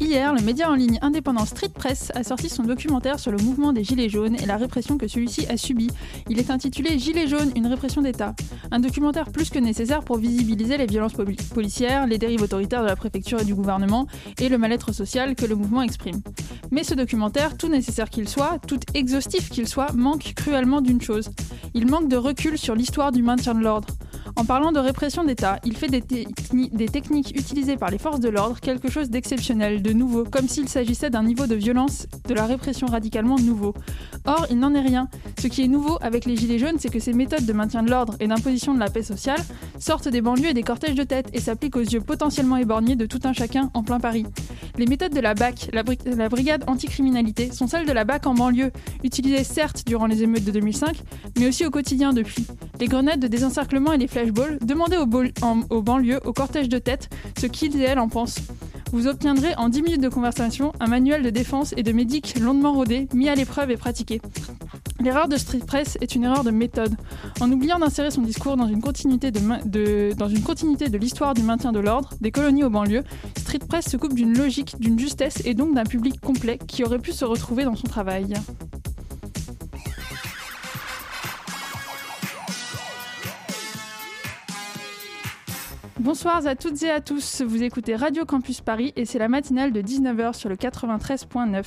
Hier, le média en ligne indépendant Street Press a sorti son documentaire sur le mouvement des Gilets jaunes et la répression que celui-ci a subie. Il est intitulé Gilets jaunes, une répression d'État. Un documentaire plus que nécessaire pour visibiliser les violences policières, les dérives autoritaires de la préfecture et du gouvernement et le mal-être social que le mouvement exprime. Mais ce documentaire, tout nécessaire qu'il soit, tout exhaustif qu'il soit, manque cruellement d'une chose. Il manque de recul sur l'histoire du maintien de l'ordre. En parlant de répression d'État, il fait des, techniques utilisées par les forces de l'ordre quelque chose d'exceptionnel, de nouveau, comme s'il s'agissait d'un niveau de violence de la répression radicalement nouveau. Or, il n'en est rien. Ce qui est nouveau avec les Gilets jaunes, c'est que ces méthodes de maintien de l'ordre et d'imposition de la paix sociale sortent des banlieues et des cortèges de tête et s'appliquent aux yeux potentiellement éborgnés de tout un chacun en plein Paris. Les méthodes de la BAC, la, brigade anticriminalité, sont celles de la BAC en banlieue, utilisées certes durant les émeutes de 2005, mais aussi au quotidien depuis. Les grenades de désencerclement et les demandez aux, aux banlieues, aux cortèges de tête, ce qu'ils et elles en pensent. Vous obtiendrez en 10 minutes de conversation un manuel de défense et de médic longuement rodé, mis à l'épreuve et pratiqué. L'erreur de Street Press est une erreur de méthode. En oubliant d'insérer son discours dans une continuité de l'histoire du maintien de l'ordre, des colonies aux banlieues, Street Press se coupe d'une logique, d'une justesse et donc d'un public complet qui aurait pu se retrouver dans son travail. Bonsoir à toutes et à tous, vous écoutez Radio Campus Paris et c'est la matinale de 19h sur le 93.9.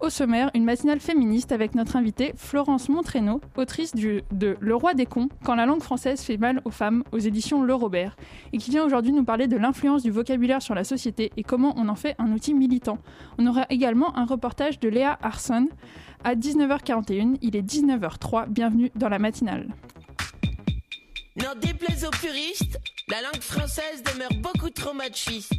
Au sommaire, une matinale féministe avec notre invitée Florence Montraîneau, autrice de Le roi des cons, quand la langue française fait mal aux femmes, aux éditions Le Robert, et qui vient aujourd'hui nous parler de l'influence du vocabulaire sur la société et comment on en fait un outil militant. On aura également un reportage de Léa Arson à 19h41, il est 19h03, bienvenue dans la matinale. N'en déplaise aux puristes, la langue française demeure beaucoup trop machiste.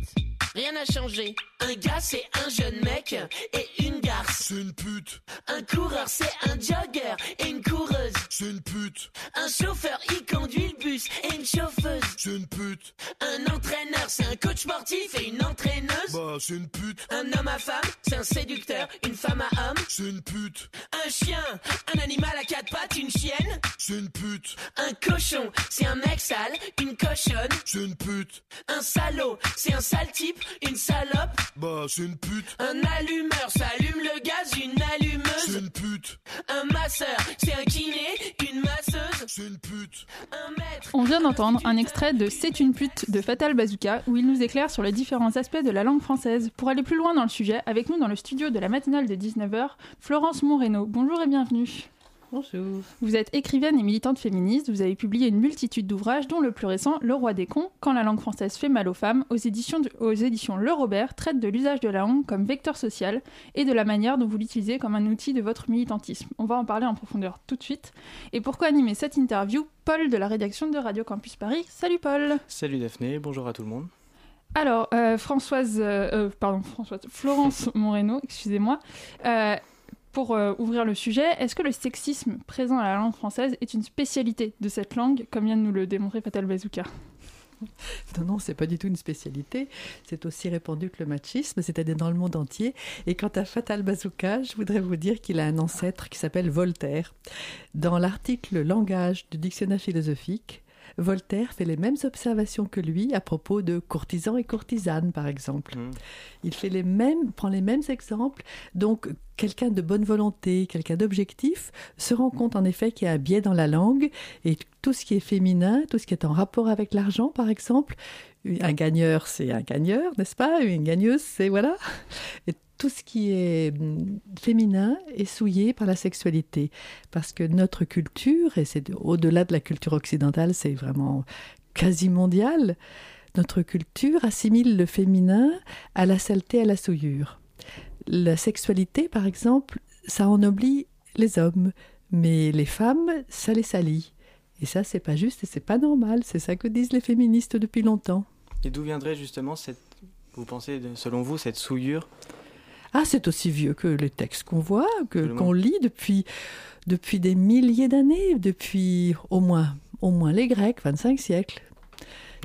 Rien n'a changé. Un gars, c'est un jeune mec et une garce. C'est une pute. Un coureur, c'est un jogger et une coureuse. C'est une pute. Un chauffeur, il conduit le bus et une chauffeuse. C'est une pute. Un entraîneur, c'est un coach sportif et une entraîneuse. Bah, c'est une pute. Un homme à femme, c'est un séducteur, une femme à homme. C'est une pute. Un chien, un animal à quatre pattes, une chienne. C'est une pute. Un cochon, c'est un mec sale, une cochonne. C'est une pute. Un salaud, c'est un sale type, une salope. Bah, c'est une pute. Un allumeur, ça allume le gaz, une allumeuse. C'est une pute. Un masseur, c'est un kiné, une masseuse. C'est une pute. Un maître. On vient d'entendre un extrait de C'est une pute de Fatal Bazooka où il nous éclaire sur les différents aspects de la langue française. Pour aller plus loin dans le sujet, avec nous dans le studio de la matinale de 19h, Florence Monreno. Bonjour et bienvenue. Bonjour. Vous êtes écrivaine et militante féministe, vous avez publié une multitude d'ouvrages, dont le plus récent, Le Roi des cons, Quand la langue française fait mal aux femmes, aux éditions, aux éditions Le Robert, traite de l'usage de la langue comme vecteur social et de la manière dont vous l'utilisez comme un outil de votre militantisme. On va en parler en profondeur tout de suite. Et pourquoi animer cette interview? Paul de la rédaction de Radio Campus Paris. Salut Paul Salut Daphné, bonjour à tout le monde. Alors, euh, Françoise, euh, pardon, Françoise, Florence Moreno, excusez-moi, euh, pour euh, ouvrir le sujet, est-ce que le sexisme présent à la langue française est une spécialité de cette langue, comme vient de nous le démontrer Fatal Bazooka? Non, non, c'est pas du tout une spécialité. C'est aussi répandu que le machisme, c'est-à-dire dans le monde entier. Et quant à Fatal Bazooka, je voudrais vous dire qu'il a un ancêtre qui s'appelle Voltaire. Dans l'article Langage du dictionnaire philosophique, Voltaire fait les mêmes observations que lui à propos de courtisans et courtisanes, par exemple. Mmh. Il fait les mêmes, prend les mêmes exemples. Donc, quelqu'un de bonne volonté, quelqu'un d'objectif, se rend compte en effet qu'il y a un biais dans la langue et tout ce qui est féminin, tout ce qui est en rapport avec l'argent, par exemple. Un gagneur, c'est un gagneur, n'est-ce pas? Une gagneuse, c'est voilà. Et tout ce qui est hum, féminin est souillé par la sexualité. Parce que notre culture, et c'est au-delà de la culture occidentale, c'est vraiment quasi mondial, notre culture assimile le féminin à la saleté, à la souillure. La sexualité, par exemple, ça ennoblit les hommes, mais les femmes, ça les salit. Et ça, c'est pas juste et c'est pas normal. C'est ça que disent les féministes depuis longtemps. Et d'où viendrait justement cette, vous pensez, selon vous, cette souillure Ah, c'est aussi vieux que les textes qu'on voit, que qu'on lit depuis depuis des milliers d'années, depuis au moins au moins les Grecs, 25 siècles.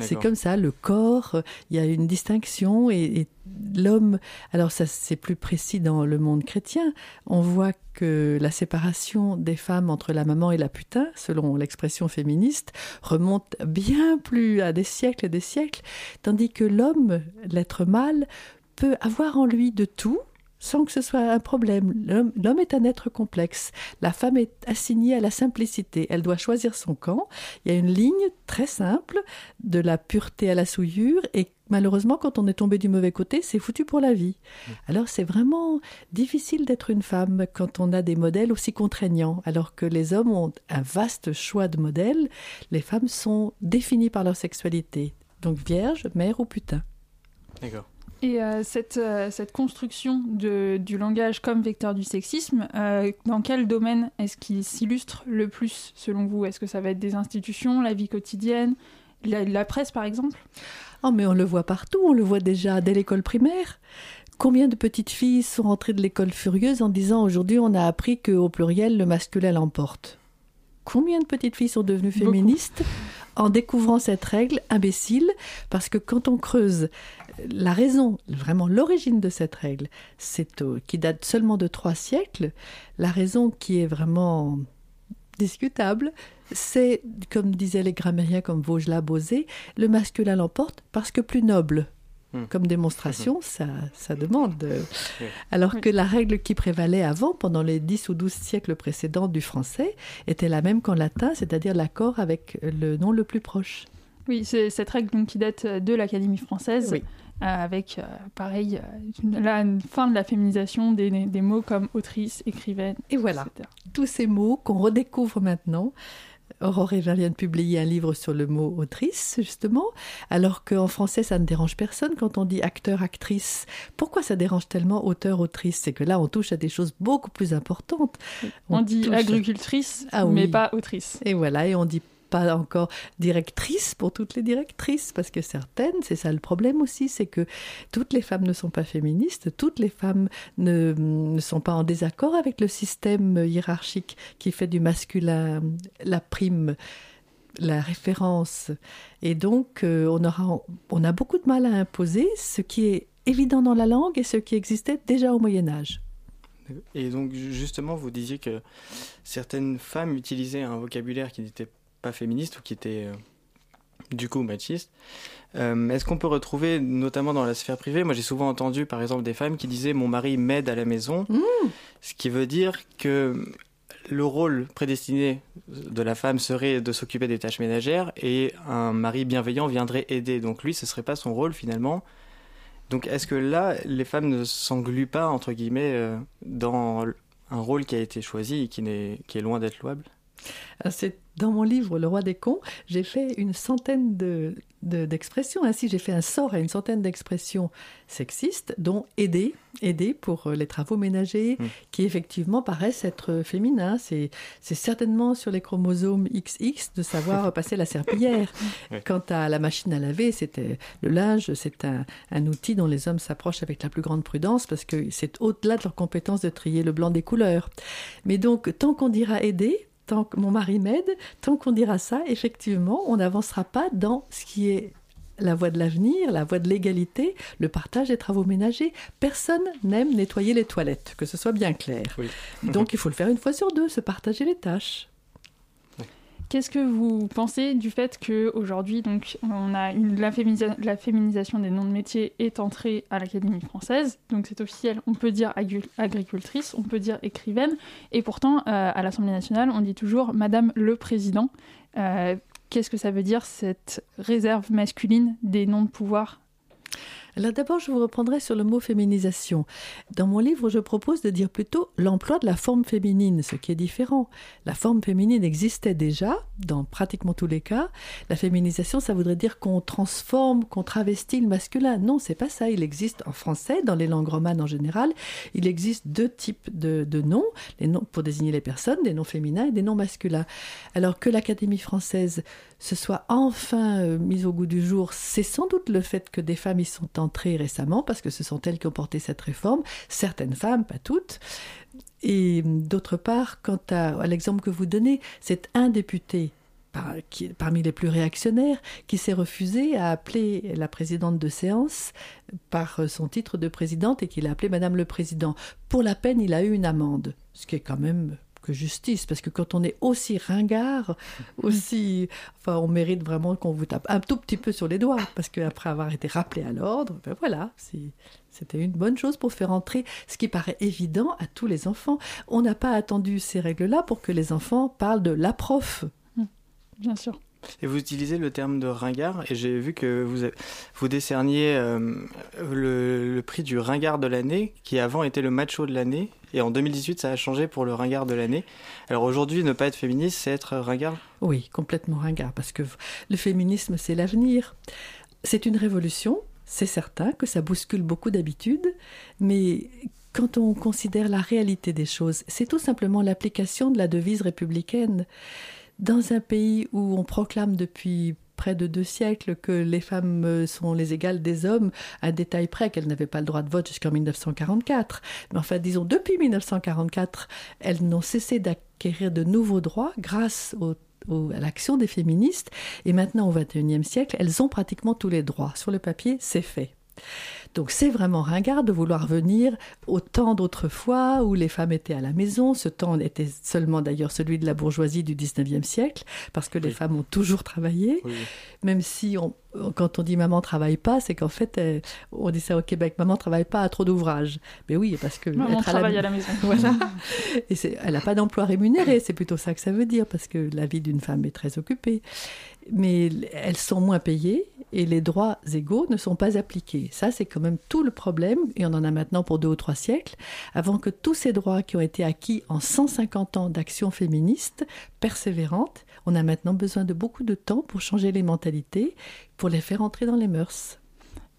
C'est comme ça, le corps, il y a une distinction et, et l'homme, alors ça c'est plus précis dans le monde chrétien, on voit que la séparation des femmes entre la maman et la putain, selon l'expression féministe, remonte bien plus à des siècles et des siècles, tandis que l'homme, l'être mâle, peut avoir en lui de tout sans que ce soit un problème. L'homme- est un être complexe. La femme est assignée à la simplicité. Elle doit choisir son camp. Il y a une ligne très simple de la pureté à la souillure et malheureusement quand on est tombé du mauvais côté, c'est foutu pour la vie. Alors c'est vraiment difficile d'être une femme quand on a des modèles aussi contraignants. Alors que les hommes ont un vaste choix de modèles, les femmes sont définies par leur sexualité. Donc vierge, mère ou putain. D'accord. Et euh, cette, euh, cette construction de, du langage comme vecteur du sexisme, euh, dans quel domaine est-ce qu'il s'illustre le plus selon vous? Est-ce que ça va être des institutions, la vie quotidienne, la, la presse par exemple? Oh, mais on le voit partout, on le voit déjà dès l'école primaire. Combien de petites filles sont rentrées de l'école furieuses en disant aujourd'hui on a appris qu'au pluriel le masculin l'emporte? Combien de petites filles sont devenues Beaucoup. féministes en découvrant cette règle imbécile Parce que quand on creuse la raison, vraiment l'origine de cette règle, c'est euh, qui date seulement de trois siècles. La raison qui est vraiment discutable, c'est, comme disaient les grammairiens comme Vaugelas, Bosé, le masculin l'emporte parce que plus noble. Hmm. Comme démonstration, ça, ça demande. euh. Alors Oui. que la règle qui prévalait avant, pendant les 10 ou 12 siècles précédents du français, était la même qu'en latin, c'est-à-dire l'accord avec le nom le plus proche. Oui, c'est cette règle donc, qui date de l'Académie française, Oui. Euh, avec, euh, pareil, euh, la fin de la féminisation des, des mots comme autrice, écrivaine, Et voilà. etc. tous ces mots qu'on redécouvre maintenant. Aurore Eva vient de publier un livre sur le mot autrice, justement, alors qu'en français, ça ne dérange personne quand on dit acteur, actrice. Pourquoi ça dérange tellement auteur, autrice? C'est que là, on touche à des choses beaucoup plus importantes. On, dit touche- agricultrice, Ah mais pas autrice. Et voilà, et on dit pas encore directrice pour toutes les directrices, parce que certaines, c'est ça le problème aussi, c'est que toutes les femmes ne sont pas féministes, toutes les femmes ne, ne sont pas en désaccord avec le système hiérarchique qui fait du masculin la prime, la référence. Et donc, euh, on, aura, on a beaucoup de mal à imposer ce qui est évident dans la langue et ce qui existait déjà au Moyen Âge. Et donc, ju- justement, vous disiez que certaines femmes utilisaient un vocabulaire qui n'était pas féministe ou qui était euh, du coup machiste. Euh, Est-ce qu'on peut retrouver, notamment dans la sphère privée, moi j'ai souvent entendu par exemple des femmes qui disaient mon mari m'aide à la maison, ce qui veut dire que le rôle prédestiné de la femme serait de s'occuper des tâches ménagères et un mari bienveillant viendrait aider. Donc lui, ce serait pas son rôle finalement. Donc est-ce que là, les femmes ne s'engluent pas, entre guillemets, euh, dans un rôle qui a été choisi et qui, n'est, qui est loin d'être louable? C'est dans mon livre Le roi des cons, j'ai fait une centaine de, de- d'expressions. Ainsi, j'ai fait un sort à une centaine d'expressions sexistes, dont aider, aider pour euh, les travaux ménagers, Mm. qui effectivement paraissent être féminins. C'est, c'est certainement sur les chromosomes XX de savoir passer la serpillière. Quant à la machine à laver, c'était le linge, c'est un, un outil dont les hommes s'approchent avec la plus grande prudence parce que c'est au-delà de leur compétence de trier le blanc des couleurs. Mais donc, tant qu'on dira aider, tant que mon mari m'aide, tant qu'on dira ça, effectivement, on n'avancera pas dans ce qui est la voie de l'avenir, la voie de l'égalité, le partage des travaux ménagers. Personne n'aime nettoyer les toilettes, que ce soit bien clair. Oui. Donc il faut le faire une fois sur deux, se partager les tâches. Qu'est-ce que vous pensez du fait que aujourd'hui donc on a la, féminisa- la féminisation des noms de métiers est entrée à l'Académie française, donc c'est officiel. On peut dire agri- agricultrice, on peut dire écrivaine, et pourtant euh, à l'Assemblée nationale on dit toujours Madame le Président. Euh, Qu'est-ce que ça veut dire cette réserve masculine des noms de pouvoir? Alors d'abord, je vous reprendrai sur le mot féminisation. Dans mon livre, je propose de dire plutôt l'emploi de la forme féminine, ce qui est différent. La forme féminine existait déjà, dans pratiquement tous les cas. La féminisation, ça voudrait dire qu'on transforme, qu'on travestit le masculin. Non, c'est pas ça. Il existe en français, dans les langues romanes en général, il existe deux types de, de noms, les noms pour désigner les personnes, des noms féminins et des noms masculins. Alors que l'Académie française se soit enfin euh, mise au goût du jour, c'est sans doute le fait que des femmes y sont entrer récemment, parce que ce sont elles qui ont porté cette réforme, certaines femmes, pas toutes. Et d'autre part, quant à, l'exemple que vous donnez, c'est un député parmi les plus réactionnaires, qui s'est refusé à appeler la présidente de séance par son titre de présidente et qu'il a appelé Madame le Président. Pour la peine, il a eu une amende, ce qui est quand même que justice, parce que quand on est aussi ringard, aussi, enfin, on mérite vraiment qu'on vous tape un tout petit peu sur les doigts, parce qu'après avoir été rappelé à l'ordre, ben voilà, c'était une bonne chose pour faire entrer ce qui paraît évident à tous les enfants. On n'a pas attendu ces règles-là pour que les enfants parlent de la prof bien sûr. Et vous utilisez le terme de ringard, et j'ai vu que vous, vous décerniez euh, le, prix du ringard de l'année, qui avant était le macho de l'année, et en 2018 ça a changé pour le ringard de l'année. Alors aujourd'hui, ne pas être féministe, c'est être ringard? Oui, complètement ringard, parce que le féminisme, c'est l'avenir. C'est une révolution, c'est certain que ça bouscule beaucoup d'habitudes, mais quand on considère la réalité des choses, c'est tout simplement l'application de la devise républicaine dans un pays où on proclame depuis près de deux siècles que les femmes sont les égales des hommes, un détail près qu'elles n'avaient pas le droit de vote jusqu'en 1944. Mais enfin, disons, depuis 1944, elles n'ont cessé d'acquérir de nouveaux droits grâce à l'action des féministes. Et maintenant, au XXIe siècle, elles ont pratiquement tous les droits. Sur le papier, c'est fait. Donc c'est vraiment ringard de vouloir venir au temps d'autrefois où les femmes étaient à la maison. Ce temps était seulement d'ailleurs celui de la bourgeoisie du 19e siècle, parce que les femmes ont toujours travaillé, même si on, quand on dit maman travaille pas, c'est qu'en fait, euh, on dit ça au Québec, maman travaille pas, a trop d'ouvrages. Mais oui, parce que maman travaille à la, maison. voilà. Et elle n'a pas d'emploi rémunéré, c'est plutôt ça que ça veut dire, parce que la vie d'une femme est très occupée. Mais elles sont moins payées et les droits égaux ne sont pas appliqués. Ça, c'est quand même tout le problème, et on en a maintenant pour deux ou trois siècles, avant que tous ces droits qui ont été acquis en 150 ans d'action féministe persévérante, on a maintenant besoin de beaucoup de temps pour changer les mentalités, pour les faire entrer dans les mœurs.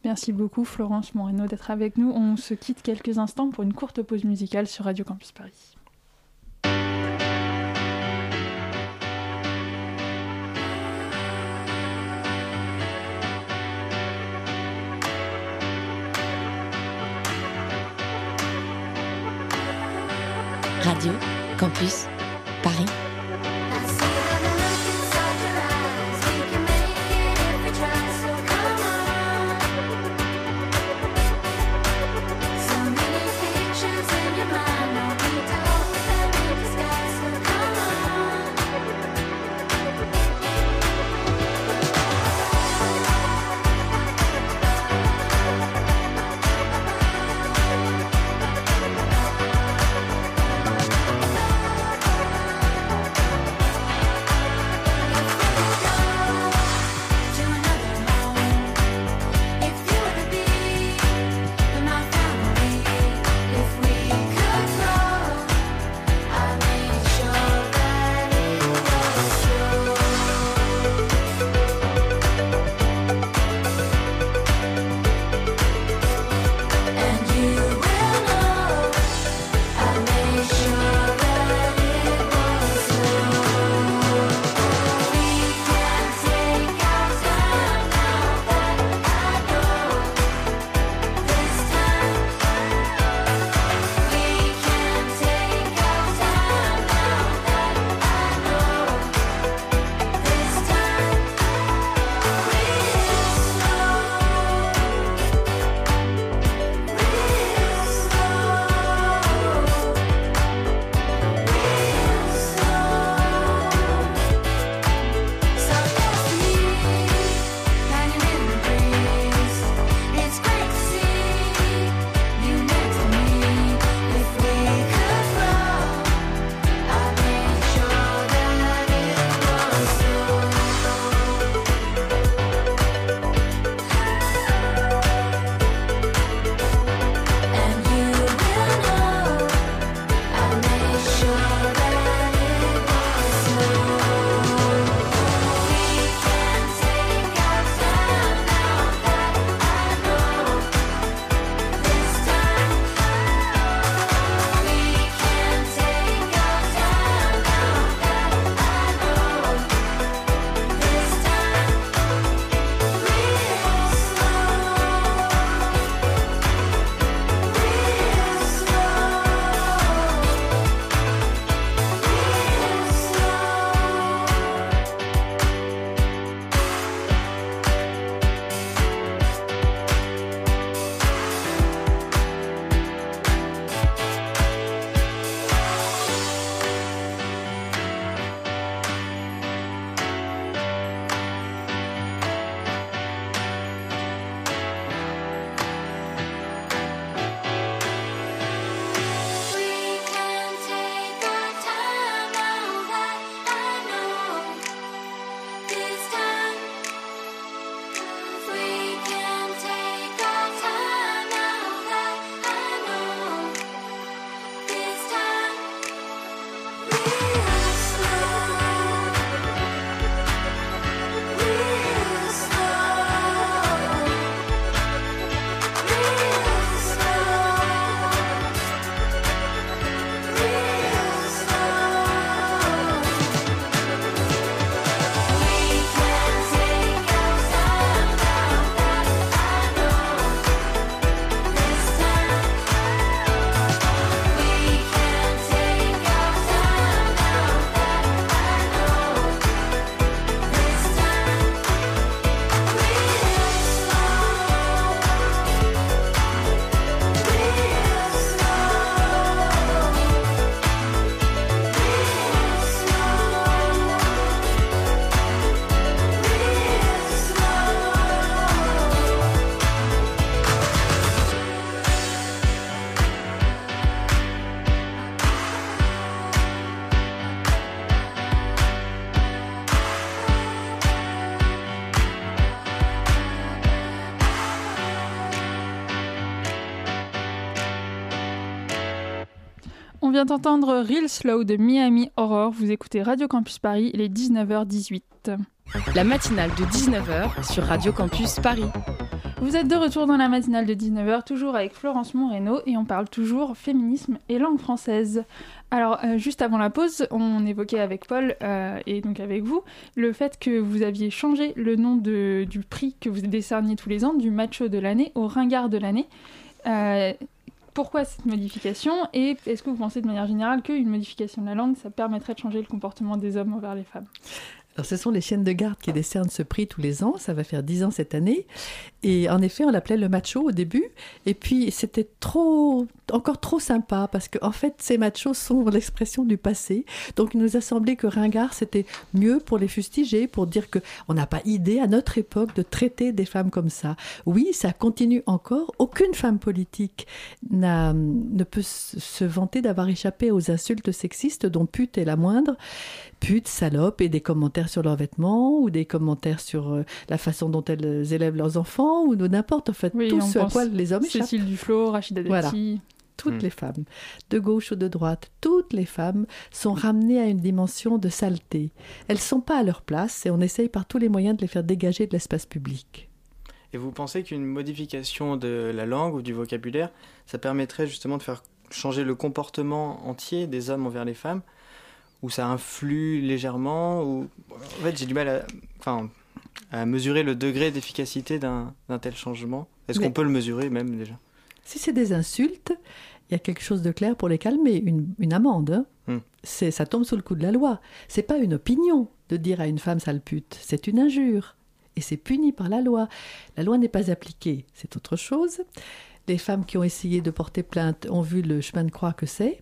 Merci beaucoup Florence Moreno d'être avec nous. On se quitte quelques instants pour une courte pause musicale sur Radio Campus Paris. Radio Campus Paris. Vient d'entendre Real Slow de Miami Horror. Vous écoutez Radio Campus Paris, il est 19h18. La matinale de 19h sur Radio Campus Paris. Vous êtes de retour dans la matinale de 19h, toujours avec Florence Moreno, et on parle toujours féminisme et langue française. Alors, euh, juste avant la pause, on évoquait avec Paul, euh, et donc avec vous, le fait que vous aviez changé le nom de, du prix que vous décerniez tous les ans, du macho de l'année au ringard de l'année. Euh, pourquoi cette modification Et est-ce que vous pensez de manière générale qu'une modification de la langue, ça permettrait de changer le comportement des hommes envers les femmes? Alors, ce sont les chiennes de garde qui décernent ce prix tous les ans. Ça va faire dix ans cette année. Et en effet, on l'appelait le macho au début. Et puis, c'était trop, encore trop sympa parce qu'en en fait, ces machos sont l'expression du passé. Donc, il nous a semblé que ringard, c'était mieux pour les fustiger, pour dire que on n'a pas idée à notre époque de traiter des femmes comme ça. Oui, ça continue encore. Aucune femme politique n'a, ne peut se vanter d'avoir échappé aux insultes sexistes dont pute est la moindre putes, salopes et des commentaires sur leurs vêtements ou des commentaires sur euh, la façon dont elles élèvent leurs enfants ou n'importe en fait tout ce à quoi les hommes échappent. Cécile Duflo, Rachida Dati. Voilà. Toutes hmm. les femmes, de gauche ou de droite, toutes les femmes sont ramenées à une dimension de saleté. Elles sont pas à leur place et on essaye par tous les moyens de les faire dégager de l'espace public. Et vous pensez qu'une modification de la langue ou du vocabulaire, ça permettrait justement de faire changer le comportement entier des hommes envers les femmes? Ou ça influe légèrement ou... En fait, j'ai du mal à, enfin, à mesurer le degré d'efficacité d'un tel changement. Est-ce qu'on peut le mesurer même déjà? Si c'est des insultes, il y a quelque chose de clair pour les calmer, une, une amende. Hein. Hmm. C'est, ça tombe sous le coup de la loi. C'est pas une opinion de dire à une femme sale pute, c'est une injure. Et c'est puni par la loi. La loi n'est pas appliquée, c'est autre chose. Les femmes qui ont essayé de porter plainte ont vu le chemin de croix que c'est.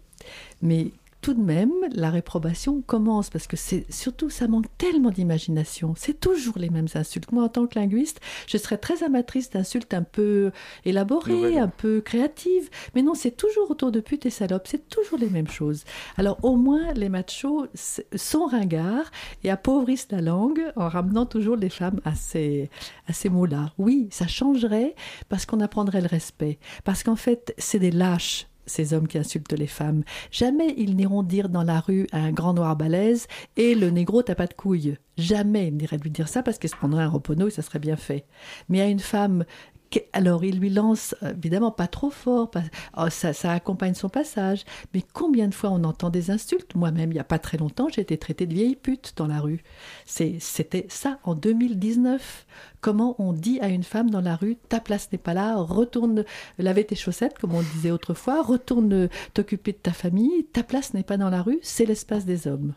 Mais tout de même, la réprobation commence parce que c'est surtout ça manque tellement d'imagination. C'est toujours les mêmes insultes. Moi, en tant que linguiste, je serais très amatrice d'insultes un peu élaborées, un peu créatives. Mais non, c'est toujours autour de pute et salope. C'est toujours les mêmes choses. Alors, au moins, les machos sont ringards et appauvrissent la langue en ramenant toujours les femmes à ces, à ces mots-là. Oui, ça changerait parce qu'on apprendrait le respect. Parce qu'en fait, c'est des lâches ces hommes qui insultent les femmes. Jamais ils n'iront dire dans la rue à un grand noir balèze Et le négro, t'as pas de couilles. Jamais ils n'iraient lui dire ça parce qu'il se prendrait un repono et ça serait bien fait. Mais à une femme alors il lui lance, évidemment pas trop fort, oh, ça, accompagne son passage, mais combien de fois on entend des insultes? Moi-même, il n'y a pas très longtemps, j'ai été traitée de vieille pute dans la rue. C'était ça en 2019. Comment on dit à une femme dans la rue, ta place n'est pas là, retourne laver tes chaussettes, comme on disait autrefois, retourne t'occuper de ta famille, ta place n'est pas dans la rue, c'est l'espace des hommes.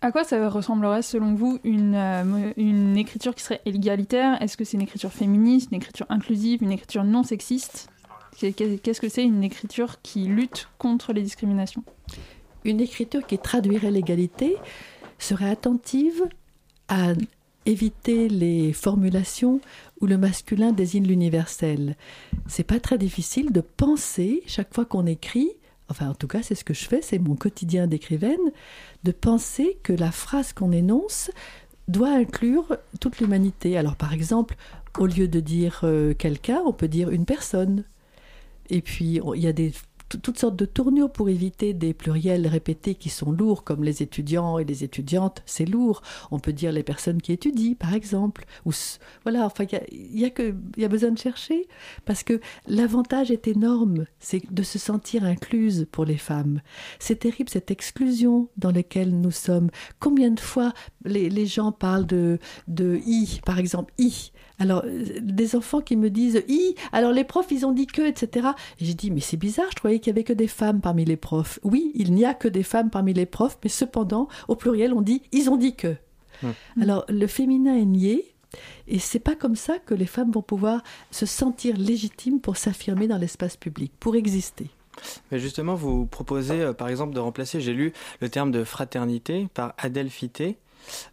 À quoi ça ressemblerait selon vous une, euh, une écriture qui serait égalitaire? Est-ce que c'est une écriture féministe, une écriture inclusive, une écriture non sexiste? Qu'est-ce que c'est une écriture qui lutte contre les discriminations? Une écriture qui traduirait l'égalité serait attentive à éviter les formulations où le masculin désigne l'universel. C'est pas très difficile de penser chaque fois qu'on écrit enfin en tout cas c'est ce que je fais, c'est mon quotidien d'écrivaine, de penser que la phrase qu'on énonce doit inclure toute l'humanité. Alors par exemple, au lieu de dire euh, quelqu'un, on peut dire une personne. Et puis il y a des toutes sortes de tournures pour éviter des pluriels répétés qui sont lourds, comme les étudiants et les étudiantes, c'est lourd. On peut dire les personnes qui étudient, par exemple. Voilà, enfin, il y a, besoin de chercher, parce que l'avantage est énorme, c'est de se sentir incluse pour les femmes. C'est terrible cette exclusion dans laquelle nous sommes. Combien de fois les, gens parlent de, i, par exemple, i. Alors, euh, des enfants qui me disent i, alors les profs, ils ont dit que, etc. Et j'ai dit, mais c'est bizarre, je croyais qu'il y avait que des femmes parmi les profs. Oui, il n'y a que des femmes parmi les profs, mais cependant, au pluriel, on dit, ils ont dit que. Hum. Alors, le féminin est nié, et c'est pas comme ça que les femmes vont pouvoir se sentir légitimes pour s'affirmer dans l'espace public, pour exister. Mais justement, vous proposez, euh, par exemple, de remplacer, j'ai lu le terme de fraternité par adelphité.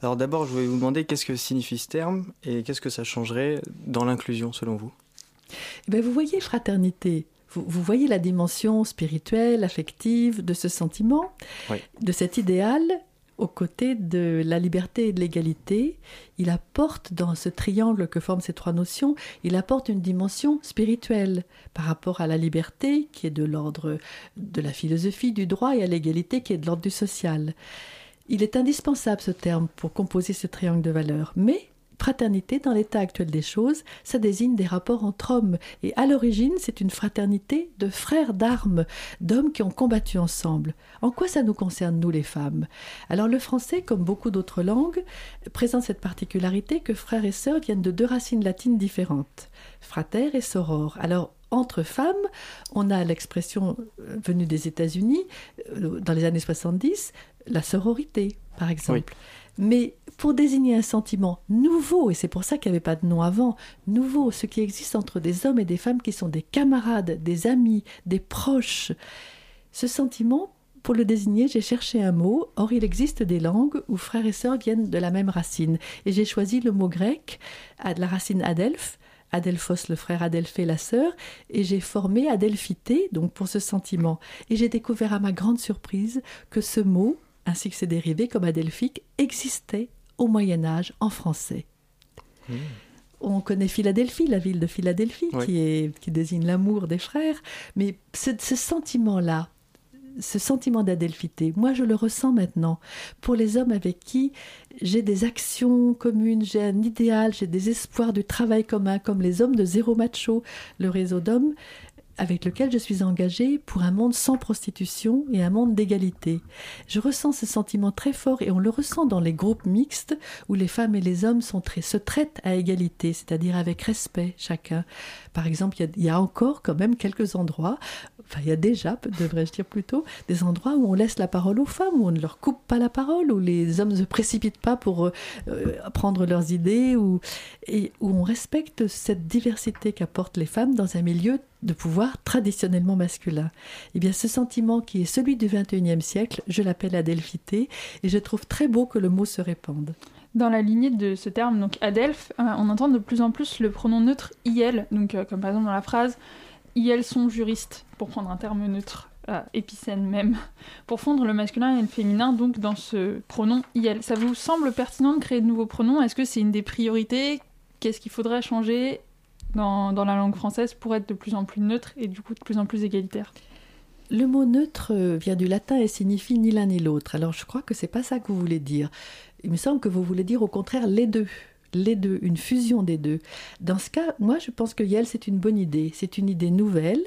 Alors d'abord, je voulais vous demander qu'est-ce que signifie ce terme et qu'est-ce que ça changerait dans l'inclusion selon vous? Eh bien, Vous voyez, fraternité, vous, voyez la dimension spirituelle, affective de ce sentiment, de cet idéal. aux côtés de la liberté et de l'égalité, il apporte dans ce triangle que forment ces trois notions, il apporte une dimension spirituelle par rapport à la liberté qui est de l'ordre de la philosophie, du droit, et à l'égalité qui est de l'ordre du social. Il est indispensable ce terme pour composer ce triangle de valeurs, mais fraternité, dans l'état actuel des choses, ça désigne des rapports entre hommes. Et à l'origine, c'est une fraternité de frères d'armes, d'hommes qui ont combattu ensemble. En quoi ça nous concerne, nous les femmes? Alors le français, comme beaucoup d'autres langues, présente cette particularité que frères et sœurs viennent de deux racines latines différentes, frater et soror. Alors entre femmes, on a l'expression venue des États-Unis euh, dans les années 70, la sororité, par exemple. Mais pour désigner un sentiment nouveau, et c'est pour ça qu'il n'y avait pas de nom avant, nouveau, ce qui existe entre des hommes et des femmes qui sont des camarades, des amis, des proches, ce sentiment, pour le désigner, j'ai cherché un mot. Or, il existe des langues où frères et sœurs viennent de la même racine. Et j'ai choisi le mot grec, la racine adelph, Adelphos le frère, Adelphé la sœur, et j'ai formé Adelphité, donc pour ce sentiment. Et j'ai découvert à ma grande surprise que ce mot, ainsi que ses dérivés comme adelphique, existait au Moyen Âge en français. Mmh. On connaît Philadelphie, la ville de Philadelphie, qui, est, qui désigne l'amour des frères, mais ce, ce sentiment-là, ce sentiment d'adelphité, moi je le ressens maintenant pour les hommes avec qui j'ai des actions communes, j'ai un idéal, j'ai des espoirs du travail commun, comme les hommes de Zéro Macho, le réseau d'hommes avec lequel je suis engagée pour un monde sans prostitution et un monde d'égalité. Je ressens ce sentiment très fort et on le ressent dans les groupes mixtes où les femmes et les hommes sont se traitent à égalité, c'est-à-dire avec respect chacun. Par exemple, il y, a encore quand même quelques endroits, enfin il y a déjà, devrais-je dire plutôt, des endroits où on laisse la parole aux femmes, où on ne leur coupe pas la parole, où les hommes ne se précipitent pas pour euh, prendre leurs idées, où, et où on respecte cette diversité qu'apportent les femmes dans un milieu de pouvoir traditionnellement masculin. Eh bien, ce sentiment qui est celui du XXIe siècle, je l'appelle adelphité, et je trouve très beau que le mot se répande. Dans la lignée de ce terme, donc adelph, euh, on entend de plus en plus le pronom neutre IL, donc euh, comme par exemple dans la phrase IL sont juristes, pour prendre un terme neutre, euh, épicène même, pour fondre le masculin et le féminin donc dans ce pronom IL. Ça vous semble pertinent de créer de nouveaux pronoms? Est-ce que c'est une des priorités? Qu'est-ce qu'il faudrait changer dans, la langue française pour être de plus en plus neutre et du coup de plus en plus égalitaire? Le mot neutre euh, vient du latin et signifie ni l'un ni l'autre. Alors je crois que c'est pas ça que vous voulez dire. Il me semble que vous voulez dire au contraire les deux. Les deux, une fusion des deux. Dans ce cas, moi je pense que Yel c'est une bonne idée. C'est une idée nouvelle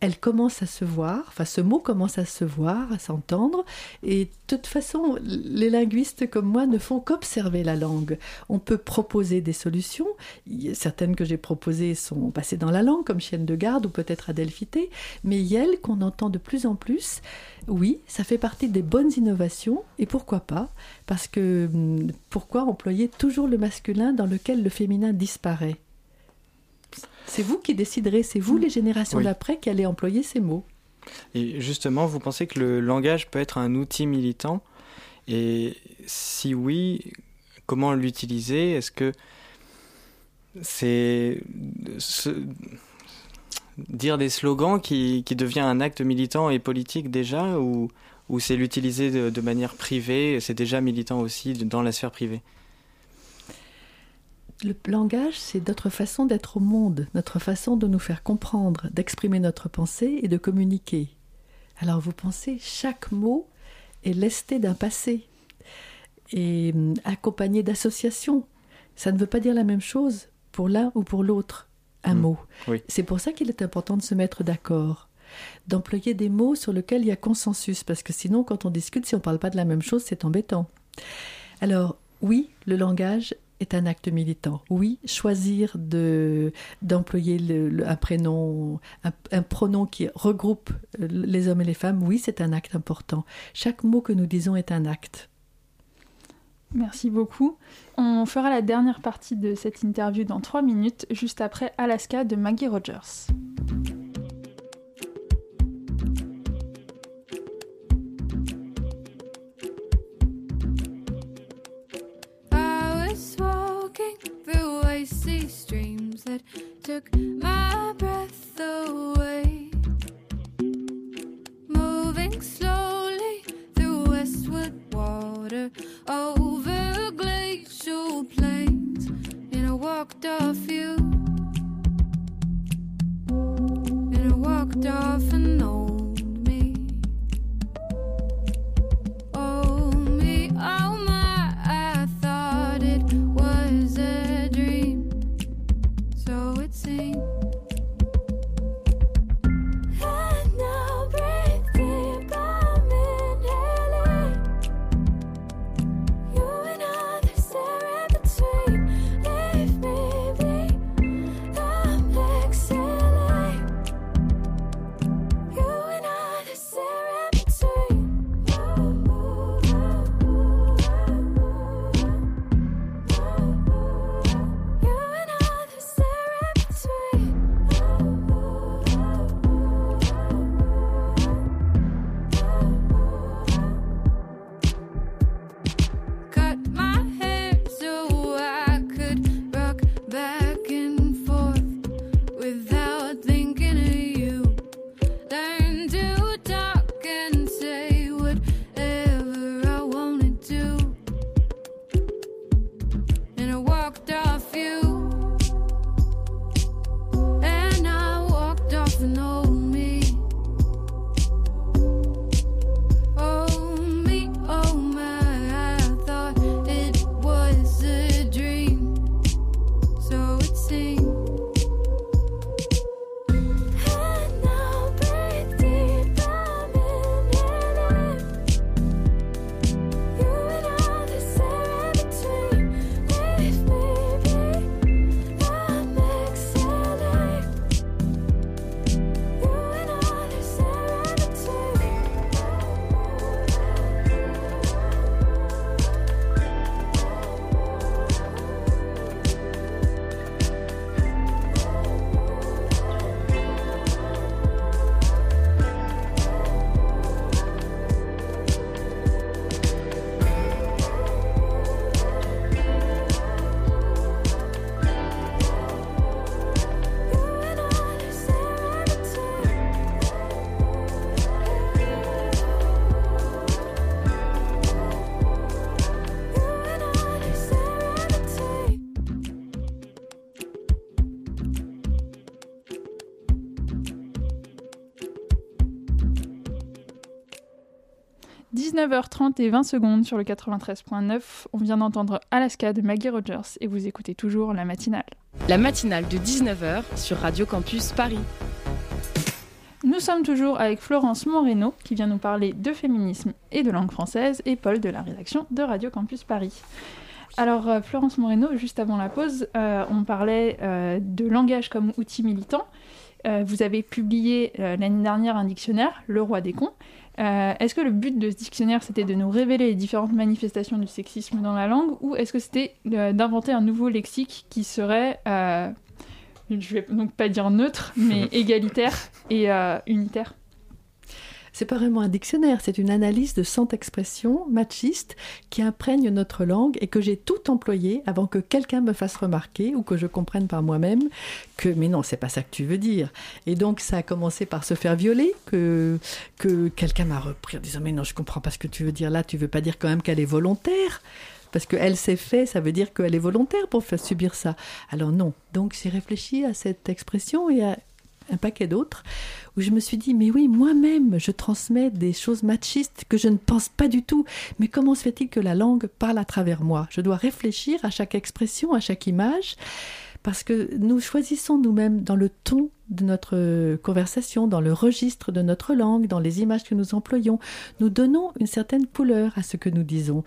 elle commence à se voir, enfin ce mot commence à se voir, à s'entendre, et de toute façon, les linguistes comme moi ne font qu'observer la langue. On peut proposer des solutions, certaines que j'ai proposées sont passées dans la langue, comme chienne de garde ou peut-être adelphité, mais Yel qu'on entend de plus en plus, oui, ça fait partie des bonnes innovations, et pourquoi pas? Parce que hum, pourquoi employer toujours le masculin dans lequel le féminin disparaît? C'est vous qui déciderez, c'est vous les générations d'après qui allez employer ces mots. Et justement, vous pensez que le langage peut être un outil militant? Et si oui, comment l'utiliser? Est-ce que c'est dire des slogans qui, qui, devient un acte militant et politique déjà ou, ou c'est l'utiliser de, de, manière privée? C'est déjà militant aussi dans la sphère privée? Le langage, c'est notre façon d'être au monde, notre façon de nous faire comprendre, d'exprimer notre pensée et de communiquer. Alors vous pensez, chaque mot est lesté d'un passé et hum, accompagné d'associations. Ça ne veut pas dire la même chose pour l'un ou pour l'autre, un mmh. mot. C'est pour ça qu'il est important de se mettre d'accord, d'employer des mots sur lesquels il y a consensus, parce que sinon, quand on discute, si on ne parle pas de la même chose, c'est embêtant. Alors, oui, le langage est un acte militant. Oui, choisir de d'employer un prénom, un, pronom qui regroupe les hommes et les femmes, oui, c'est un acte important. Chaque mot que nous disons est un acte. Merci beaucoup. On fera la dernière partie de cette interview dans trois minutes, juste après Alaska de Maggie Rogers. Took 19h30 et 20 secondes sur le 93.9. On vient d'entendre Alaska de Maggie Rogers et vous écoutez toujours la matinale. La matinale de 19h sur Radio Campus Paris. Nous sommes toujours avec Florence Moreno qui vient nous parler de féminisme et de langue française et Paul de la rédaction de Radio Campus Paris. Alors euh, Florence Moreno, juste avant la pause, euh, on parlait euh, de langage comme outil militant. Euh, vous avez publié l'année dernière un dictionnaire, Le Roi des cons. Euh, est-ce que le but de ce dictionnaire, c'était de nous révéler les différentes manifestations du sexisme dans la langue, ou est-ce que c'était euh, d'inventer un nouveau lexique qui serait, euh, je vais donc pas dire neutre, mais égalitaire et euh, unitaire? C'est pas vraiment un dictionnaire, c'est une analyse de 100 expressions machistes qui imprègnent notre langue et que j'ai tout employé avant que quelqu'un me fasse remarquer ou que je comprenne par moi-même que mais non, c'est pas ça que tu veux dire. Et donc ça a commencé par se faire violer, que, que quelqu'un m'a repris en disant mais non, je comprends pas ce que tu veux dire là, tu veux pas dire quand même qu'elle est volontaire? Parce qu'elle s'est fait, ça veut dire qu'elle est volontaire pour faire subir ça. Alors non. Donc j'ai réfléchi à cette expression et à un paquet d'autres, où je me suis dit, mais oui, moi-même, je transmets des choses machistes que je ne pense pas du tout. Mais comment se fait-il que la langue parle à travers moi? Je dois réfléchir à chaque expression, à chaque image, parce que nous choisissons nous-mêmes dans le ton de notre conversation, dans le registre de notre langue, dans les images que nous employons. Nous donnons une certaine couleur à ce que nous disons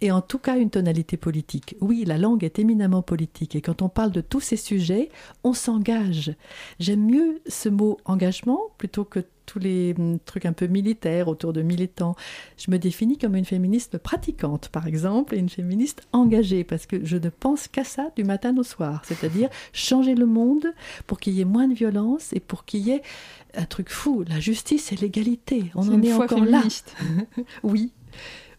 et en tout cas une tonalité politique. Oui, la langue est éminemment politique et quand on parle de tous ces sujets, on s'engage. J'aime mieux ce mot engagement plutôt que tous les hum, trucs un peu militaires autour de militants. Je me définis comme une féministe pratiquante, par exemple, et une féministe engagée, parce que je ne pense qu'à ça du matin au soir, c'est-à-dire changer le monde pour qu'il y ait moins de violence et pour qu'il y ait un truc fou, la justice et l'égalité. On en une est encore féministe. là. oui.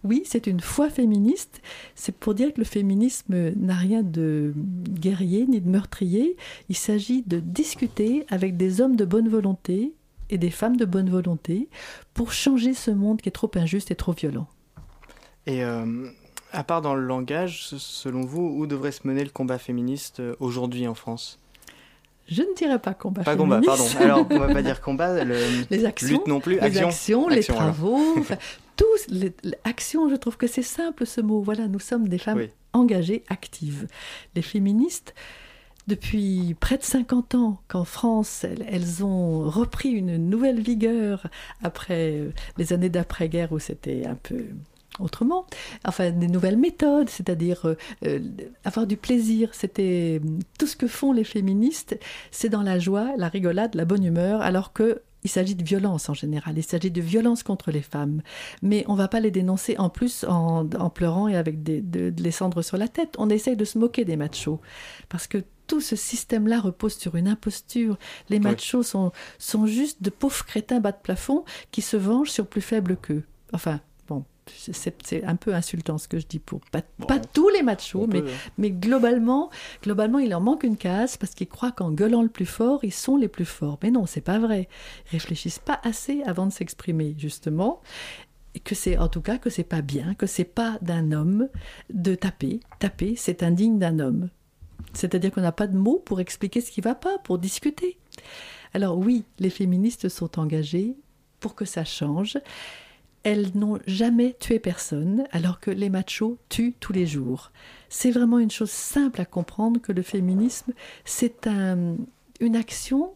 Oui, c'est une foi féministe. C'est pour dire que le féminisme n'a rien de guerrier ni de meurtrier. Il s'agit de discuter avec des hommes de bonne volonté et des femmes de bonne volonté pour changer ce monde qui est trop injuste et trop violent. Et euh, à part dans le langage, selon vous, où devrait se mener le combat féministe euh, aujourd'hui en France? Je ne dirais pas combat Pas combat, pardon. Alors, on va pas dire combat, le, les actions, lutte non plus, les action. actions, les travaux, enfin, tous les, les actions. Je trouve que c'est simple ce mot. Voilà, nous sommes des femmes Oui. engagées, actives. Les féministes, depuis près de 50 ans qu'en France, elles, elles ont repris une nouvelle vigueur après euh, les années d'après-guerre où c'était un peu autrement. Enfin, des nouvelles méthodes, c'est-à-dire euh, euh, avoir du plaisir. C'était tout ce que font les féministes, c'est dans la joie, la rigolade, la bonne humeur, alors que il s'agit de violence en général, il s'agit de violence contre les femmes. Mais on ne va pas les dénoncer en plus en, en pleurant et avec des, de, de les cendres sur la tête. On essaye de se moquer des machos. Parce que tout ce système-là repose sur une imposture. Les machos sont, sont juste de pauvres crétins bas de plafond qui se vengent sur plus faibles qu'eux. Enfin, c'est un peu insultant ce que je dis pour pas, pas tous les machos, mais, peut, hein. mais globalement, globalement, il leur manque une case parce qu'ils croient qu'en gueulant le plus fort, ils sont les plus forts. Mais non, c'est pas vrai. Ils réfléchissent pas assez avant de s'exprimer, justement. Et que c'est en tout cas que c'est pas bien, que c'est pas d'un homme de taper. Taper, c'est indigne d'un homme. C'est-à-dire qu'on n'a pas de mots pour expliquer ce qui va pas, pour discuter. Alors oui, les féministes sont engagées pour que ça change. Elles n'ont jamais tué personne, alors que les machos tuent tous les jours. C'est vraiment une chose simple à comprendre que le féminisme, c'est un- une action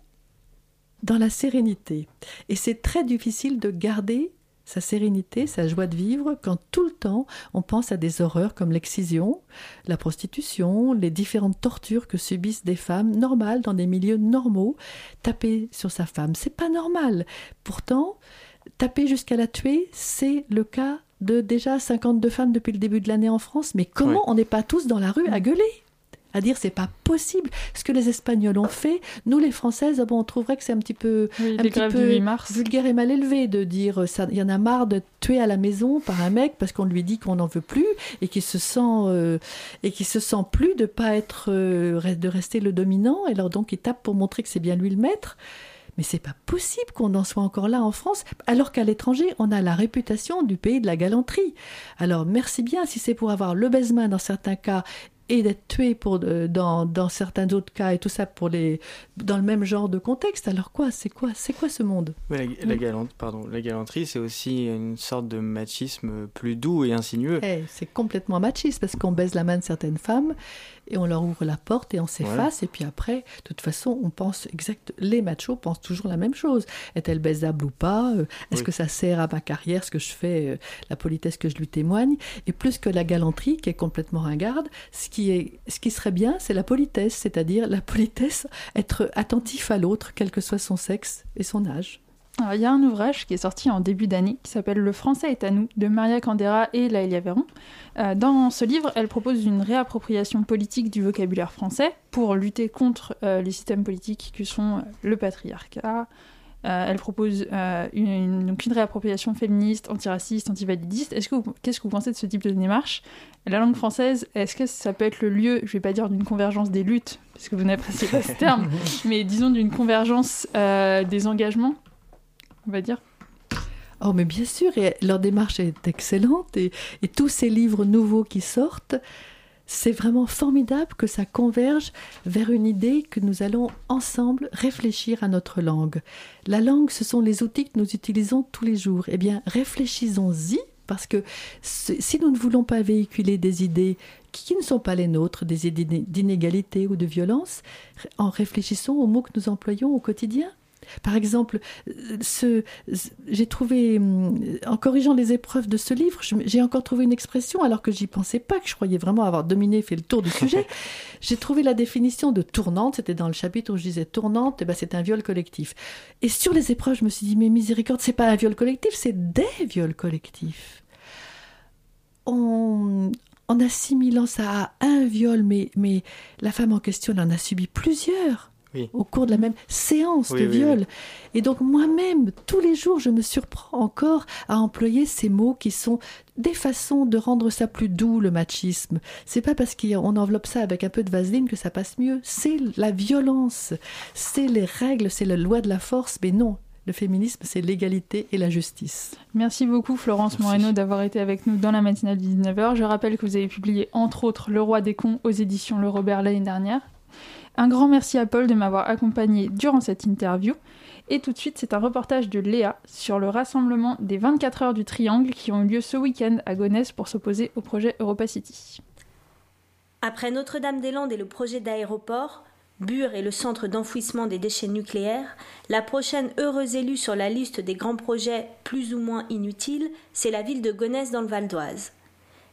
dans la sérénité. Et c'est très difficile de garder sa sérénité, sa joie de vivre, quand tout le temps on pense à des horreurs comme l'excision, la prostitution, les différentes tortures que subissent des femmes normales dans des milieux normaux. Taper sur sa femme, c'est pas normal. Pourtant, taper jusqu'à la tuer, c'est le cas de déjà 52 femmes depuis le début de l'année en France. Mais comment on n'est pas tous dans la rue à gueuler? À dire c'est pas possible. Ce que les Espagnols ont fait nous les Françaises ah bon, on trouverait que c'est un petit peu Oui, un petit peu du 8 mars. vulgaire et mal élevé de dire euh, ça il y en a marre de tuer à la maison par un mec parce qu'on lui dit qu'on n'en veut plus et qu'il se sent euh, et qu'il se sent plus de pas être euh, de rester le dominant. Et alors donc il tape pour montrer que c'est bien lui le maître mais c'est pas possible qu'on en soit encore là en France, alors qu'à l'étranger, on a la réputation du pays de la galanterie. Alors merci bien si c'est pour avoir le baise-main dans certains cas et d'être tué pour, euh, dans, dans, certains autres cas et tout ça pour les, dans le même genre de contexte. Alors quoi C'est quoi, c'est quoi ce monde? La, la, galante, pardon, la galanterie, c'est aussi une sorte de machisme plus doux et insinueux. Eh, c'est complètement machiste parce qu'on baise la main de certaines femmes et on leur ouvre la porte et on s'efface. Et puis après, de toute façon, on pense exact. Les machos pensent toujours la même chose. Est-elle baisable ou pas Est-ce oui. que ça sert à ma carrière, ce que je fais, euh, la politesse que je lui témoigne? Et plus que la galanterie, qui est complètement ringarde, ce qui, est, ce qui serait bien, c'est la politesse, c'est-à-dire la politesse, être attentif à l'autre, quel que soit son sexe et son âge. Alors, il y a un ouvrage qui est sorti en début d'année qui s'appelle Le français est à nous de Maria Candera et Laëlia Véron. Euh, dans ce livre, elle propose une réappropriation politique du vocabulaire français pour lutter contre euh, les systèmes politiques que sont euh, le patriarcat. elle propose une, une, donc une réappropriation féministe, antiraciste, antivalidiste. Est-ce que qu'est-ce que vous pensez de ce type de démarche? La langue française, est-ce que ça peut être le lieu, je ne vais pas dire d'une convergence des luttes, parce que vous n'appréciez pas ce terme, mais disons d'une convergence des engagements? On va dire. Oh, mais bien sûr, et leur démarche est excellente, et, tous ces livres nouveaux qui sortent, c'est vraiment formidable que ça converge vers une idée que nous allons ensemble réfléchir à notre langue. La langue, ce sont les outils que nous utilisons tous les jours. Eh bien, réfléchissons-y, parce que si nous ne voulons pas véhiculer des idées qui ne sont pas les nôtres, des idées d'inégalité ou de violence, en réfléchissant aux mots que nous employons au quotidien. Par exemple, ce, j'ai trouvé, en corrigeant les épreuves de ce livre, j'ai encore trouvé une expression, alors que j'y pensais pas, que je croyais vraiment avoir dominé, fait le tour du sujet. j'ai trouvé la définition de tournante, c'était dans le chapitre où je disais tournante, et ben c'est un viol collectif. Et sur les épreuves, je me suis dit, mais miséricorde, c'est pas un viol collectif, c'est des viols collectifs. On, en assimilant ça à un viol, mais, mais la femme en question en a subi plusieurs oui. au cours de la même séance oui, de viol. Oui, et donc moi-même, tous les jours, je me surprends encore à employer ces mots qui sont des façons de rendre ça plus doux, le machisme. C'est pas parce qu'on enveloppe ça avec un peu de vaseline que ça passe mieux. C'est la violence, c'est les règles, c'est la loi de la force, mais non. Le féminisme, c'est l'égalité et la justice. Merci beaucoup Florence Merci. Moreno d'avoir été avec nous dans la matinale de 19h. Je rappelle que vous avez publié entre autres Le Roi des cons aux éditions Le Robert l'année dernière. Un grand merci à Paul de m'avoir accompagné durant cette interview. Et tout de suite, c'est un reportage de Léa sur le rassemblement des 24 heures du Triangle qui ont eu lieu ce week-end à Gonesse pour s'opposer au projet Europa City. Après Notre-Dame-des-Landes et le projet d'aéroport, Bure et le centre d'enfouissement des déchets nucléaires, la prochaine heureuse élue sur la liste des grands projets plus ou moins inutiles, c'est la ville de Gonesse dans le Val d'Oise.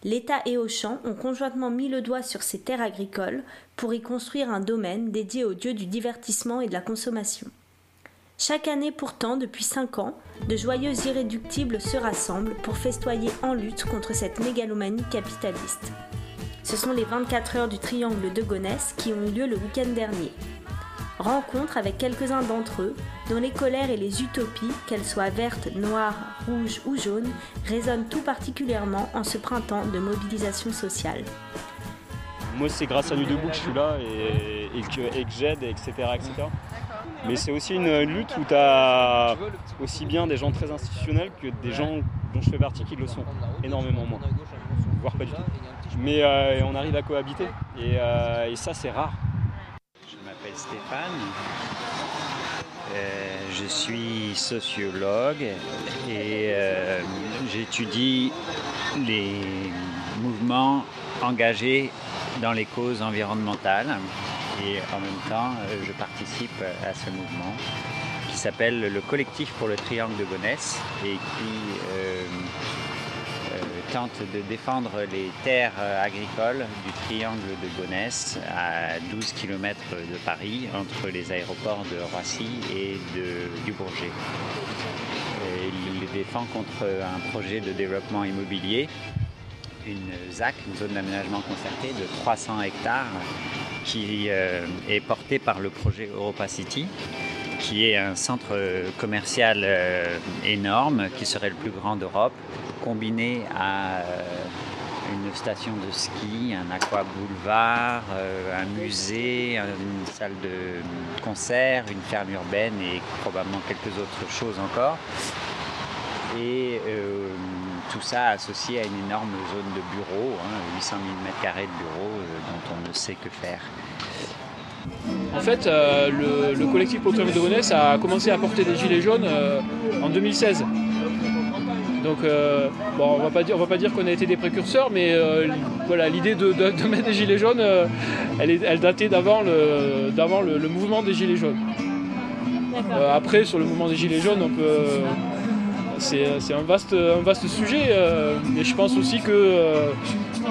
L'État et Auchan ont conjointement mis le doigt sur ces terres agricoles pour y construire un domaine dédié aux dieux du divertissement et de la consommation. Chaque année pourtant, depuis cinq ans, de joyeux irréductibles se rassemblent pour festoyer en lutte contre cette mégalomanie capitaliste. Ce sont les 24 heures du triangle de Gonesse qui ont eu lieu le week-end dernier. Rencontre avec quelques-uns d'entre eux, dont les colères et les utopies, qu'elles soient vertes, noires, rouges ou jaunes, résonnent tout particulièrement en ce printemps de mobilisation sociale. Moi, c'est grâce à Nuit debout que je suis là et, et que, et que j'aide, etc., etc. Mais c'est aussi une lutte où tu as aussi bien des gens très institutionnels que des gens dont je fais partie qui le sont énormément moins, voire pas du tout. Mais euh, on arrive à cohabiter et, euh, et ça, c'est rare. Stéphane, euh, je suis sociologue et euh, j'étudie les mouvements engagés dans les causes environnementales et en même temps euh, je participe à ce mouvement qui s'appelle le collectif pour le triangle de Gonesse et qui tente de défendre les terres agricoles du triangle de Gonesse à 12 km de Paris entre les aéroports de Roissy et de, du Bourget. Et il les défend contre un projet de développement immobilier une ZAC, une zone d'aménagement concerté de 300 hectares qui euh, est portée par le projet Europa City qui est un centre commercial euh, énorme qui serait le plus grand d'Europe combiné à euh, une station de ski, un aqua boulevard, euh, un musée, une salle de concert, une ferme urbaine et probablement quelques autres choses encore. Et tout ça associé à une énorme zone de bureaux, 800 000 m2 de bureaux dont on ne sait que faire. En fait, le, le, collectif pour le de Gonesse a commencé à porter des gilets jaunes en 2016. Donc, euh, bon, on va pas dire, on va pas dire qu'on a été des précurseurs, mais euh, voilà, l'idée de, mettre des gilets jaunes, euh, elle, est, elle datait d'avant le, d'avant le, mouvement des gilets jaunes. après, sur le mouvement des gilets jaunes, on peut, c'est, un vaste, un vaste sujet, mais je pense aussi que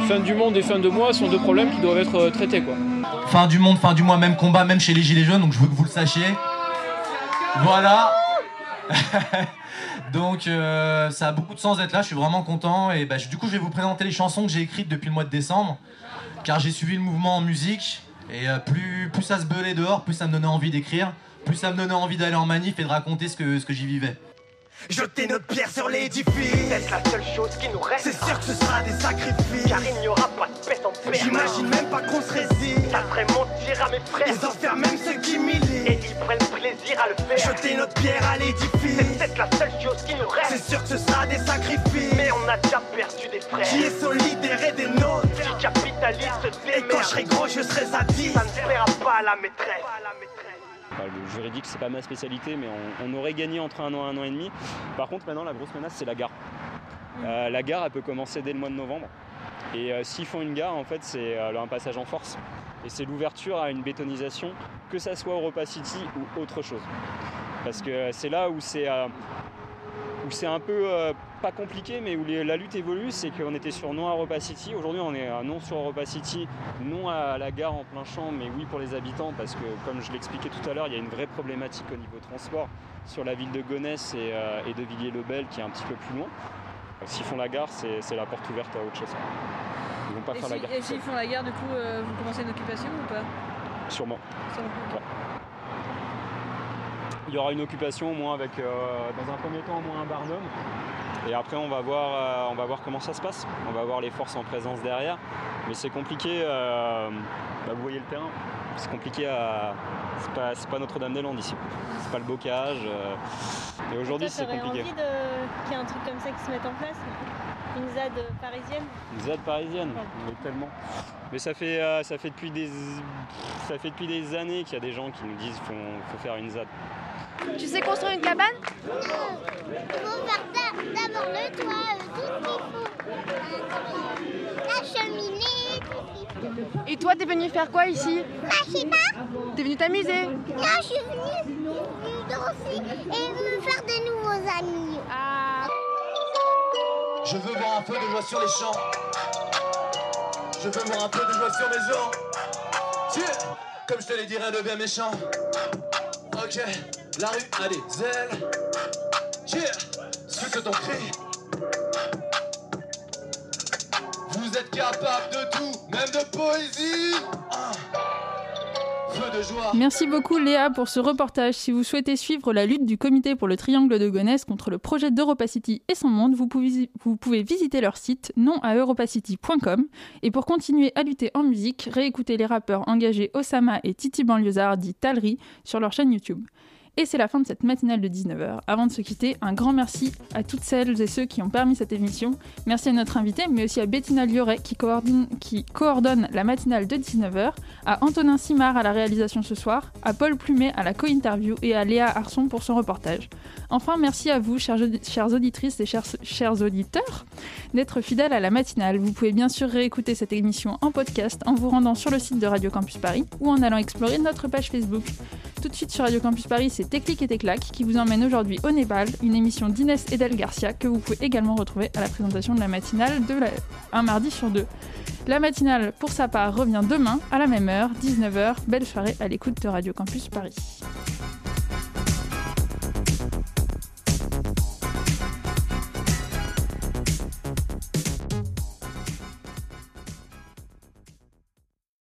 fin du monde et fin de mois sont deux problèmes qui doivent être traités, quoi. Fin du monde, fin du mois, même combat, même chez les gilets jaunes, donc je veux que vous le sachiez. Voilà. Donc euh, ça a beaucoup de sens d'être là, je suis vraiment content. Et bah, du coup, je vais vous présenter les chansons que j'ai écrites depuis le mois de décembre, car j'ai suivi le mouvement en musique. Et euh, plus, plus ça se belait dehors, plus ça me donnait envie d'écrire, plus ça me donnait envie d'aller en manif et de raconter ce que, ce que j'y vivais. Jeter notre pierre sur l'édifice, c'est la seule chose qui nous reste. C'est sûr que ce sera des sacrifices, car il n'y aura pas de paix en paix. J'imagine même pas qu'on se résiste, ça ferait mentir à mes frères. Ils enferment même ceux qui militent, et ils prennent plaisir à le faire. Jeter notre pierre à l'édifice, c'est la seule chose qui nous reste. C'est sûr que ce sera des sacrifices, mais on a déjà perdu des frères. Qui est solidaire et des nôtres, qui capitalise ce Et quand je serai gros, je serai 10, ça ne plaira pas à la maîtresse le juridique, c'est pas ma spécialité, mais on, aurait gagné entre un an et un an et demi. Par contre, maintenant, la grosse menace, c'est la gare. Euh, la gare, elle peut commencer dès le mois de novembre. Et euh, s'ils font une gare, en fait, c'est euh, un passage en force. Et c'est l'ouverture à une bétonisation, que ça soit Europa City ou autre chose. Parce que c'est là où c'est où c'est un peu euh, pas compliqué, mais où la lutte évolue, c'est qu'on était sur non à Europa City. Aujourd'hui, on est à non sur Europa City, non à la gare en plein champ, mais oui pour les habitants, parce que comme je l'expliquais tout à l'heure, il y a une vraie problématique au niveau transport sur la ville de Gonesse et, euh, de Villiers-le-Bel qui est un petit peu plus loin. S'ils font la gare, c'est la porte ouverte à autre chose. Ils vont pas faire la gare. Et s'ils font la gare, du coup, euh, vous commencez une occupation ou pas? Sûrement. Il y aura une occupation au moins avec, euh, dans un premier temps, au moins un barnum. Et après, on va, voir, euh, on va voir comment ça se passe. On va voir les forces en présence derrière. Mais c'est compliqué. Euh, bah, vous voyez le terrain. C'est compliqué à. C'est pas, pas Notre-Dame-des-Landes ici. C'est pas le bocage. Et aujourd'hui, c'est compliqué. envie de... qu'il y ait un truc comme ça qui se mette en place? Une ZAD parisienne Une ZAD parisienne, mais tellement. Mais ça fait, ça, fait depuis des, ça fait depuis des années qu'il y a des gens qui nous disent qu'il faut, faut faire une ZAD. Tu sais construire une cabane? Non. Il faut faire d'abord le toit, tout ce qu'il faut. La cheminée, tout ce qu'il faut. Et toi, t'es venu faire quoi ici? Bah, je sais pas. T'es venu t'amuser? Non, je suis venue, danser et me faire de nouveaux amis. Ah. Je veux voir un peu de joie sur les champs. Je veux voir un peu de joie sur mes gens. Comme je te l'ai dit, rien de méchant. Ok. La rue a des ailes. Yeah, que ton cri. Vous êtes capable de tout, même de poésie. Merci beaucoup Léa pour ce reportage. Si vous souhaitez suivre la lutte du comité pour le triangle de Gonesse contre le projet d'EuropaCity et son monde, vous pouvez, visiter leur site non à europacity.com. Et pour continuer à lutter en musique, réécoutez les rappeurs engagés Osama et Titi Banlieusard dit Talri sur leur chaîne YouTube. Et c'est la fin de cette matinale de 19h. Avant de se quitter, un grand merci à toutes celles et ceux qui ont permis cette émission. Merci à notre invité, mais aussi à Bettina Lioret qui coordonne, la matinale de 19h, à Antonin Simard à la réalisation ce soir, à Paul Plumet à la co-interview et à Léa Arson pour son reportage. Enfin, merci à vous, chères, auditrices et chers, chers auditeurs, d'être fidèles à la matinale. Vous pouvez bien sûr réécouter cette émission en podcast en vous rendant sur le site de Radio Campus Paris ou en allant explorer notre page Facebook. Tout de suite sur Radio Campus Paris, c'est Technique et Téclac qui vous emmène aujourd'hui au Népal, une émission d'Inès Edel Garcia que vous pouvez également retrouver à la présentation de la matinale de un mardi sur deux. La matinale, pour sa part, revient demain à la même heure, 19h. Belle soirée à l'écoute de Radio Campus Paris.